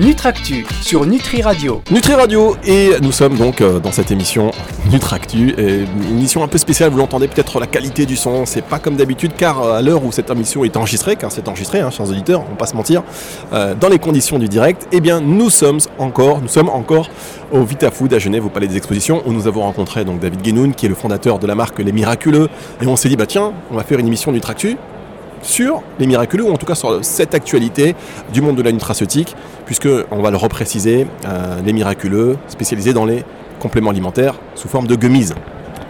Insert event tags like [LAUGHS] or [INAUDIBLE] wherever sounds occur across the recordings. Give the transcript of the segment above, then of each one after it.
Nutractu sur Nutri Radio. Nutri Radio et nous sommes donc euh, dans cette émission Nutractu, une émission un peu spéciale. Vous l'entendez peut-être la qualité du son, c'est pas comme d'habitude car euh, à l'heure où cette émission est enregistrée, car c'est enregistré, hein, chers auditeurs, on va pas se mentir, euh, dans les conditions du direct, eh bien nous sommes encore, nous sommes encore au VitaFood à Genève au Palais des Expositions où nous avons rencontré donc David Guénoun qui est le fondateur de la marque Les Miraculeux et on s'est dit bah tiens on va faire une émission Nutractu sur les miraculeux, ou en tout cas sur cette actualité du monde de la nutraceutique, puisque on va le repréciser, euh, les miraculeux spécialisés dans les compléments alimentaires sous forme de gummies.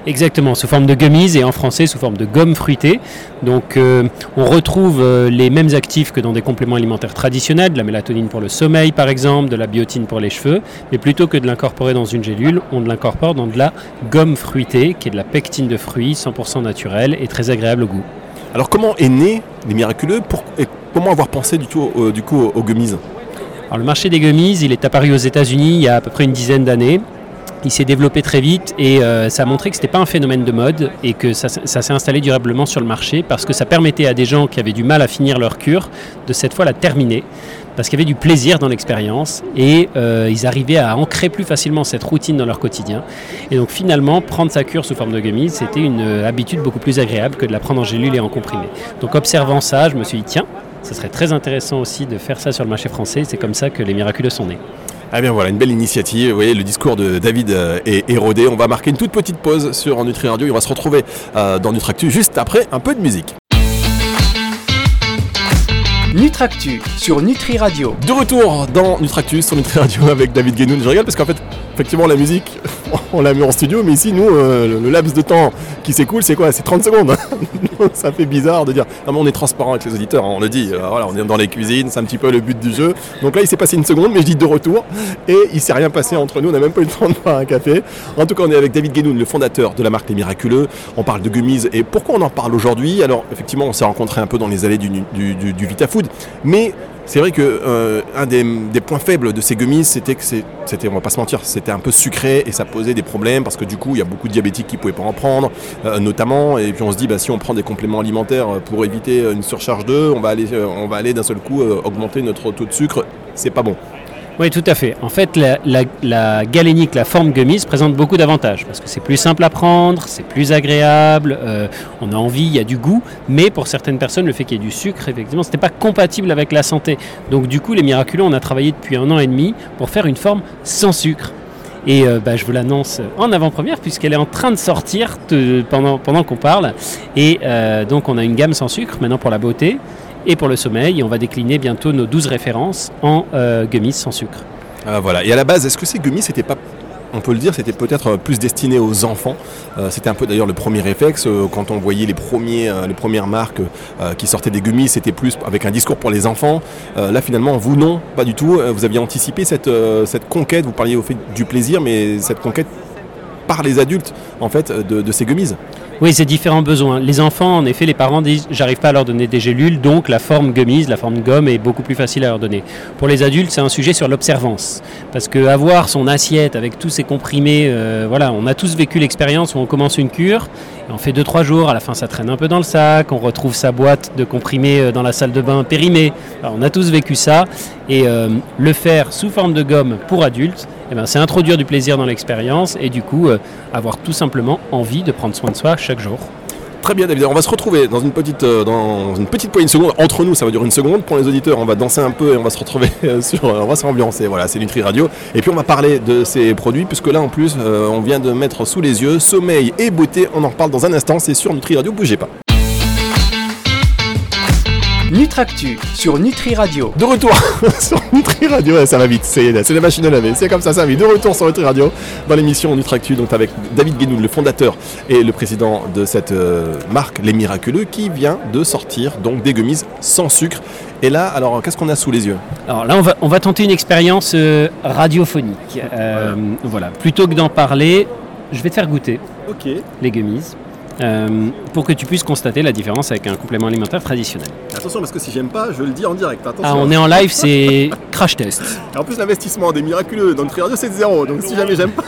Exactement, sous forme de gummies et en français sous forme de gomme fruitée. Donc euh, on retrouve euh, les mêmes actifs que dans des compléments alimentaires traditionnels, de la mélatonine pour le sommeil par exemple, de la biotine pour les cheveux, mais plutôt que de l'incorporer dans une gélule, on l'incorpore dans de la gomme fruitée, qui est de la pectine de fruits 100% naturelle et très agréable au goût. Alors comment est né les miraculeux et comment avoir pensé du, tout, euh, coup aux gummies Alors le marché des gummies, il est apparu aux États-Unis il y a à peu près une dizaine d'années. Il s'est développé très vite et euh, ça a montré que ce n'était pas un phénomène de mode et que ça, s'est installé durablement sur le marché parce que ça permettait à des gens qui avaient du mal à finir leur cure de cette fois la terminer parce qu'il y avait du plaisir dans l'expérience et euh, ils arrivaient à ancrer plus facilement cette routine dans leur quotidien. Et donc finalement, prendre sa cure sous forme de gummies, c'était une euh, habitude beaucoup plus agréable que de la prendre en gélule et en comprimé. Donc observant ça, je me suis dit, tiens, ce serait très intéressant aussi de faire ça sur le marché français. C'est comme ça que les miraculeux sont nés. Ah bien voilà, une belle initiative. Vous voyez, le discours de David euh, est érodé. On va marquer une toute petite pause sur Nutri Radio. On va se retrouver dans Nutractu juste après un peu de musique. Nutractu sur Nutri Radio. De retour dans Nutractu sur Nutri Radio [LAUGHS] avec David Guénoun. Je regarde parce qu'en fait, effectivement, la musique, [LAUGHS] on l'a mis en studio, mais ici, nous, euh, le, laps de temps qui s'écoule, c'est quoi? C'est 30 secondes. [LAUGHS] ça fait bizarre de dire, non, mais on est transparent avec les auditeurs, hein, on le dit. Euh, voilà, on est dans les cuisines, c'est un petit peu le but du jeu. Donc là, il s'est passé une seconde, mais je dis de retour. Et il s'est rien passé entre nous, on n'a même pas eu le temps de faire un café. En tout cas, on est avec David Guénoun, le fondateur de la marque Les Miraculeux. On parle de gummies. Et pourquoi on en parle aujourd'hui? Alors, effectivement, on s'est rencontré un peu dans les allées du, du, du, du VitaFood. Mais c'est vrai que euh, un des, points faibles de ces gummies, c'était que c'était, on va pas se mentir, c'était un peu sucré et ça posait des problèmes parce que du coup, il y a beaucoup de diabétiques qui pouvaient pas en prendre, euh, notamment. Et puis on se dit, bah, si on prend des compléments alimentaires pour éviter une surcharge d'eux, on va aller, euh, on va aller d'un seul coup augmenter notre taux de sucre. C'est pas bon. Oui, tout à fait. En fait, la, galénique, la forme gummies, présente beaucoup d'avantages parce que c'est plus simple à prendre, c'est plus agréable, euh, on a envie, il y a du goût, mais pour certaines personnes, le fait qu'il y ait du sucre, effectivement, ce n'était pas compatible avec la santé. Donc, du coup, les miraculeux, on a travaillé depuis un an et demi pour faire une forme sans sucre. Et euh, bah, je vous l'annonce en avant-première puisqu'elle est en train de sortir pendant, pendant qu'on parle. Et euh, donc on a une gamme sans sucre maintenant pour la beauté et pour le sommeil. on va décliner bientôt nos 12 références en euh, gummies sans sucre. Ah, voilà. Et à la base, est-ce que ces gummies, c'était pas on peut le dire, c'était peut-être plus destiné aux enfants? Euh, c'était un peu d'ailleurs le premier réflexe euh, quand on voyait les, premières marques qui sortaient des gummies, c'était plus avec un discours pour les enfants. là finalement, vous non, pas du tout. vous aviez anticipé cette, cette conquête, vous parliez au fait du plaisir, mais cette conquête par les adultes en fait de, de ces gummies. Oui, c'est différents besoins. Les enfants, en effet, les parents disent j'arrive pas à leur donner des gélules, donc la forme gummies, la forme gomme est beaucoup plus facile à leur donner. Pour les adultes, c'est un sujet sur l'observance. Parce que avoir son assiette avec tous ces comprimés, euh, voilà, on a tous vécu l'expérience où on commence une cure, on fait 2-3 jours, à la fin ça traîne un peu dans le sac, on retrouve sa boîte de comprimés euh, dans la salle de bain périmée. on a tous vécu ça, et euh, le faire sous forme de gomme pour adultes, eh ben, c'est introduire du plaisir dans l'expérience et du coup avoir tout simplement envie de prendre soin de soi chaque jour. Très bien David, on va se retrouver dans une petite, euh, dans une petite poignée de secondes. Entre nous, ça va durer une seconde. Pour les auditeurs, on va danser un peu et on va se retrouver [LAUGHS] euh, sur, on va s'ambiancer. Voilà, c'est Nutri Radio. Et puis on va parler de ces produits, puisque là en plus, euh, on vient de mettre sous les yeux sommeil et beauté. On en reparle dans un instant. C'est sur Nutri Radio. Bougez pas. Nutractu sur Nutri Radio. De retour [LAUGHS] sur Nutri Radio, ça va vite, c'est la machine à laver, c'est comme ça, ça va vite. De retour sur Nutri Radio dans l'émission Nutractu, donc avec David Guénoun, le fondateur et le président de cette euh, marque Les Miraculeux, qui vient de sortir donc des gummies sans sucre. Et là, alors qu'est-ce qu'on a sous les yeux? Alors là, on va, on va tenter une expérience euh, radiophonique. Euh, voilà. Plutôt que d'en parler, je vais te faire goûter les gummies. Euh, pour que tu puisses constater la différence avec un complément alimentaire traditionnel. Attention parce que si j'aime pas, je le dis en direct. Ah, on est en live, c'est [LAUGHS] crash test. Et en plus l'investissement des miraculeux dans le Radio c'est de zéro, donc si jamais j'aime pas.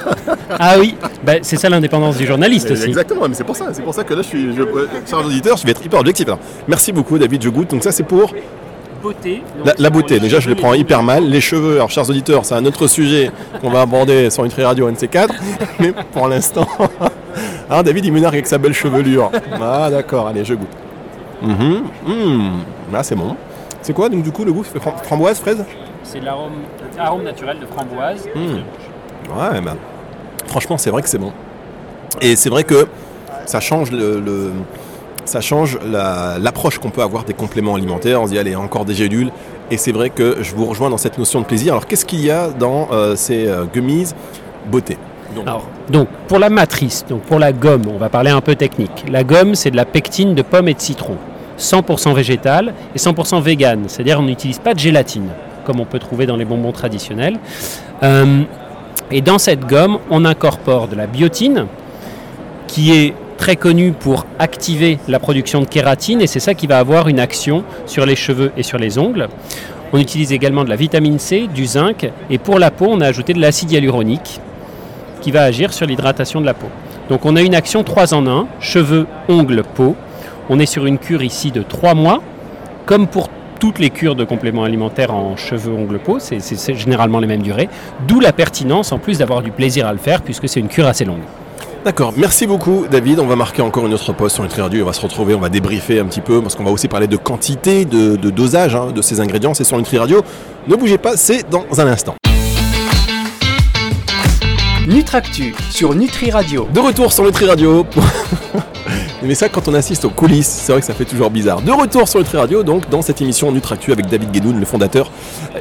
ah oui, bah, c'est ça l'indépendance du journaliste aussi. Exactement, mais c'est pour ça, c'est pour ça que là je suis, je, auditeur, je vais être hyper objectif. merci beaucoup David, je goûte. Donc ça c'est pour beauté. La, la beauté, déjà je les prends hyper mal. Les cheveux, alors chers auditeurs, c'est un autre sujet qu'on va aborder sur Nutri Radio NC4. [LAUGHS] Mais pour l'instant. Alors David il me nargue avec sa belle chevelure. Ah d'accord, allez je goûte. Mhm, mhm. Ah c'est bon. C'est quoi donc du coup le goût? Fram- Framboise, fraise? C'est l'arôme arôme naturel de framboise. Hmm. Ouais, bah, franchement, c'est vrai que c'est bon. Et c'est vrai que ça change le, le- ça change la- l'approche qu'on peut avoir des compléments alimentaires. On se dit, allez, encore des gélules. Et c'est vrai que je vous rejoins dans cette notion de plaisir. Alors, qu'est-ce qu'il y a dans euh, ces euh, gummies beauté? Donc, Alors, donc, pour la matrice, donc pour la gomme, on va parler un peu technique. La gomme, c'est de la pectine de pomme et de citron. 100% végétale et 100% vegan. C'est-à-dire on n'utilise pas de gélatine, comme on peut trouver dans les bonbons traditionnels. Euh, et dans cette gomme, on incorpore de la biotine, qui est très connue pour activer la production de kératine, et c'est ça qui va avoir une action sur les cheveux et sur les ongles. On utilise également de la vitamine C, du zinc, et pour la peau, on a ajouté de l'acide hyaluronique, qui va agir sur l'hydratation de la peau. Donc on a une action 3 en 1, cheveux, ongles, peau. On est sur une cure ici de 3 mois, comme pour toutes les cures de compléments alimentaires en cheveux, ongles, peau, c'est généralement les mêmes durées, d'où la pertinence en plus d'avoir du plaisir à le faire puisque c'est une cure assez longue. D'accord, merci beaucoup David. On va marquer encore une autre pause sur Nutri Radio. On va se retrouver, on va débriefer un petit peu parce qu'on va aussi parler de quantité, de, de dosage hein, de ces ingrédients. C'est sur Nutri Radio. Ne bougez pas, c'est dans un instant. Nutractu sur Nutri Radio. De retour sur Nutri Radio. [LAUGHS] Mais ça, quand on assiste aux coulisses, c'est vrai que ça fait toujours bizarre. De retour sur Nutri Radio, donc dans cette émission Nutractu avec David Guénoun, le fondateur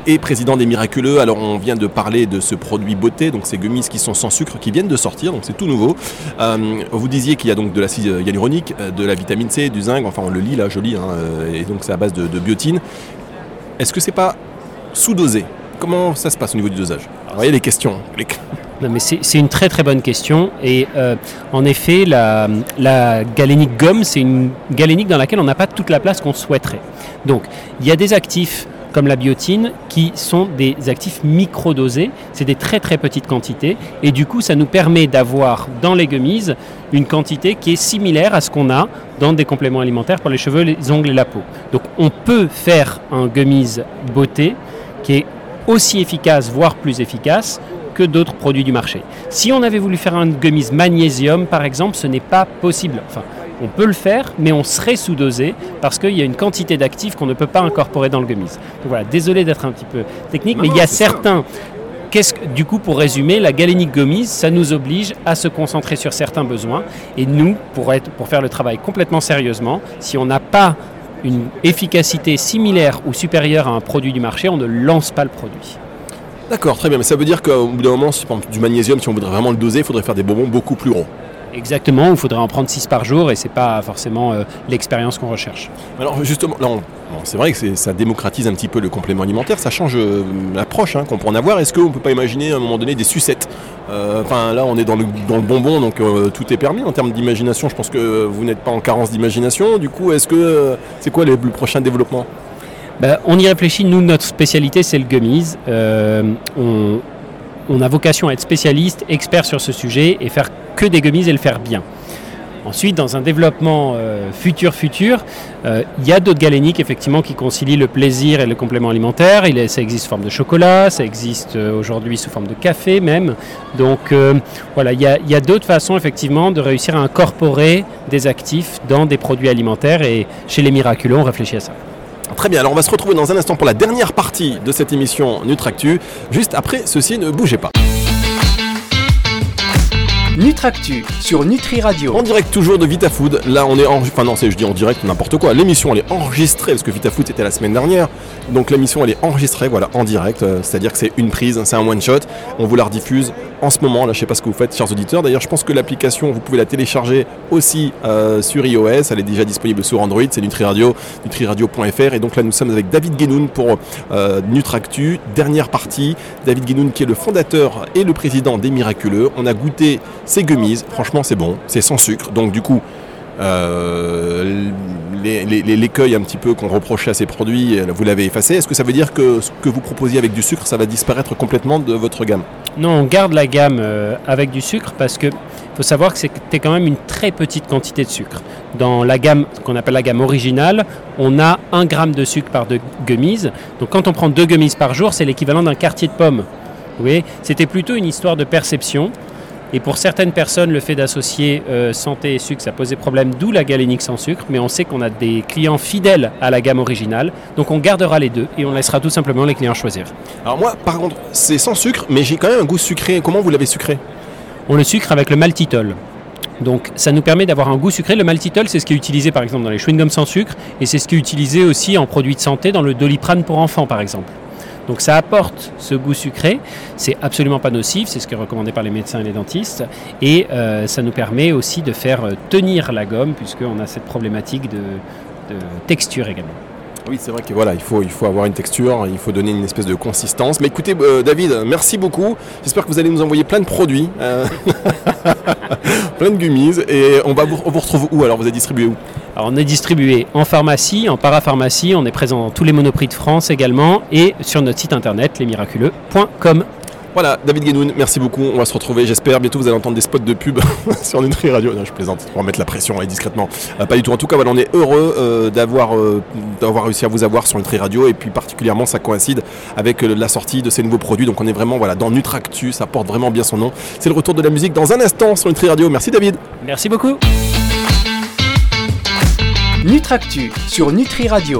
et président des Miraculeux. Alors, on vient de parler de ce produit beauté, donc ces gummies qui sont sans sucre, qui viennent de sortir, donc c'est tout nouveau. Euh, vous disiez qu'il y a donc de l'acide hyaluronique, euh, de la vitamine C, du zinc, enfin on le lit là, joli, hein, euh, et donc c'est à base de biotine. Est-ce que c'est pas sous-dosé? Comment ça se passe au niveau du dosage? Vous voyez les questions. mais c'est une très très bonne question. Et euh, en effet, la, la galénique gomme, c'est une galénique dans laquelle on n'a pas toute la place qu'on souhaiterait. Donc, il y a des actifs comme la biotine qui sont des actifs microdosés. C'est des très très petites quantités. Et du coup, ça nous permet d'avoir dans les gummies une quantité qui est similaire à ce qu'on a dans des compléments alimentaires pour les cheveux, les ongles et la peau. Donc, on peut faire un gummies beauté qui est aussi efficace, voire plus efficace que d'autres produits du marché. Si on avait voulu faire un gummies magnésium, par exemple, ce n'est pas possible. Enfin, on peut le faire, mais on serait sous-dosé parce qu'il y a une quantité d'actifs qu'on ne peut pas incorporer dans le gummies. Donc voilà, désolé d'être un petit peu technique, Non, mais il y a certains. Qu'est-ce que, du coup, pour résumer, la galénique gummies, ça nous oblige à se concentrer sur certains besoins. Et nous, pour, être, pour faire le travail complètement sérieusement, si on n'a pas une efficacité similaire ou supérieure à un produit du marché, on ne lance pas le produit. D'accord, très bien. Mais ça veut dire qu'au bout d'un moment, si du magnésium, si on voudrait vraiment le doser, il faudrait faire des bonbons beaucoup plus gros. Exactement, il faudrait en prendre 6 par jour et c'est pas forcément euh, l'expérience qu'on recherche. Alors justement, là, on- c'est vrai que ça démocratise un petit peu le complément alimentaire, ça change euh, l'approche hein, qu'on peut en avoir. Est-ce qu'on ne peut pas imaginer à un moment donné des sucettes? Euh, Enfin là, on est dans le, dans le bonbon, donc euh, tout est permis en termes d'imagination. Je pense que vous n'êtes pas en carence d'imagination. Du coup, est-ce que c'est quoi le prochain développement? Ben, on y réfléchit, nous notre spécialité c'est le gummies. On, on a vocation à être spécialiste, expert sur ce sujet et faire que des gummies et le faire bien. Ensuite, dans un développement euh, futur futur, euh, il y a d'autres galéniques effectivement qui concilient le plaisir et le complément alimentaire. Ça existe sous forme de chocolat, ça existe euh, aujourd'hui sous forme de café même. Donc euh, voilà, il y a, il y a d'autres façons effectivement de réussir à incorporer des actifs dans des produits alimentaires et chez les miraculeux, on réfléchit à ça. Très bien, alors on va se retrouver dans un instant pour la dernière partie de cette émission Nutractu. Juste après ceci, ne bougez pas. Nutractu sur Nutri Radio. En direct toujours de VitaFood. Là, on est en... Enfin non, je dis en direct n'importe quoi. L'émission elle est enregistrée parce que VitaFood c'était la semaine dernière. Donc l'émission elle est enregistrée, voilà, en direct. Euh, C'est-à-dire que c'est une prise, c'est un one shot. On vous la rediffuse en ce moment. Là, je sais pas ce que vous faites, chers auditeurs. D'ailleurs, je pense que l'application, vous pouvez la télécharger aussi euh, sur iOS. Elle est déjà disponible sur Android. C'est Nutri Radio, nutriradio.fr. Et donc là, nous sommes avec David Guénoun pour euh, Nutractu. Dernière partie. David Guénoun qui est le fondateur et le président des Miraculeux. On a goûté ces gummies. Franchement, c'est bon. C'est sans sucre. Donc du coup, euh, l'écueil un petit peu qu'on reprochait à ces produits, euh, vous l'avez effacé. Est-ce que ça veut dire que ce que vous proposiez avec du sucre, ça va disparaître complètement de votre gamme? Non, on garde la gamme euh, avec du sucre parce que faut savoir que c'était quand même une très petite quantité de sucre. Dans la gamme qu'on appelle la gamme originale, on a 1 gramme de sucre par deux gummies. Donc quand on prend deux gummies par jour, c'est l'équivalent d'un quartier de pomme. C'était plutôt une histoire de perception. Et pour certaines personnes, le fait d'associer euh, santé et sucre, ça posait problème, d'où la galénique sans sucre. Mais on sait qu'on a des clients fidèles à la gamme originale, donc on gardera les deux et on laissera tout simplement les clients choisir. Alors moi, par contre, c'est sans sucre, mais j'ai quand même un goût sucré. Comment vous l'avez sucré? On le sucre avec le maltitol. Donc ça nous permet d'avoir un goût sucré. Le maltitol, c'est ce qui est utilisé par exemple dans les chewing-gums sans sucre et c'est ce qui est utilisé aussi en produits de santé dans le doliprane pour enfants par exemple. Donc ça apporte ce goût sucré, c'est absolument pas nocif, c'est ce qui est recommandé par les médecins et les dentistes, et euh, ça nous permet aussi de faire euh, tenir la gomme puisqu'on a cette problématique de, de texture également. Oui, c'est vrai que voilà, il faut, il faut avoir une texture, il faut donner une espèce de consistance. Mais écoutez, euh, David, merci beaucoup. J'espère que vous allez nous envoyer plein de produits, euh, [LAUGHS] plein de gummies, et on va vous, on vous retrouve où Alors, vous êtes distribué où? Alors on est distribué en pharmacie, en parapharmacie, on est présent dans tous les monoprix de France également et sur notre site internet lesmiraculeux.com. Voilà, David Guénoun, merci beaucoup. On va se retrouver, j'espère. Bientôt, vous allez entendre des spots de pub [LAUGHS] sur Nutri Radio. Non, je plaisante, pour mettre la pression et discrètement. Euh, pas du tout. En tout cas, voilà, on est heureux euh, d'avoir euh, d'avoir réussi à vous avoir sur Nutri Radio. Et puis, particulièrement, ça coïncide avec euh, la sortie de ces nouveaux produits. Donc, on est vraiment voilà, dans Nutractu. Ça porte vraiment bien son nom. C'est le retour de la musique dans un instant sur Nutri Radio. Merci, David. Merci beaucoup. Nutractu sur Nutri Radio.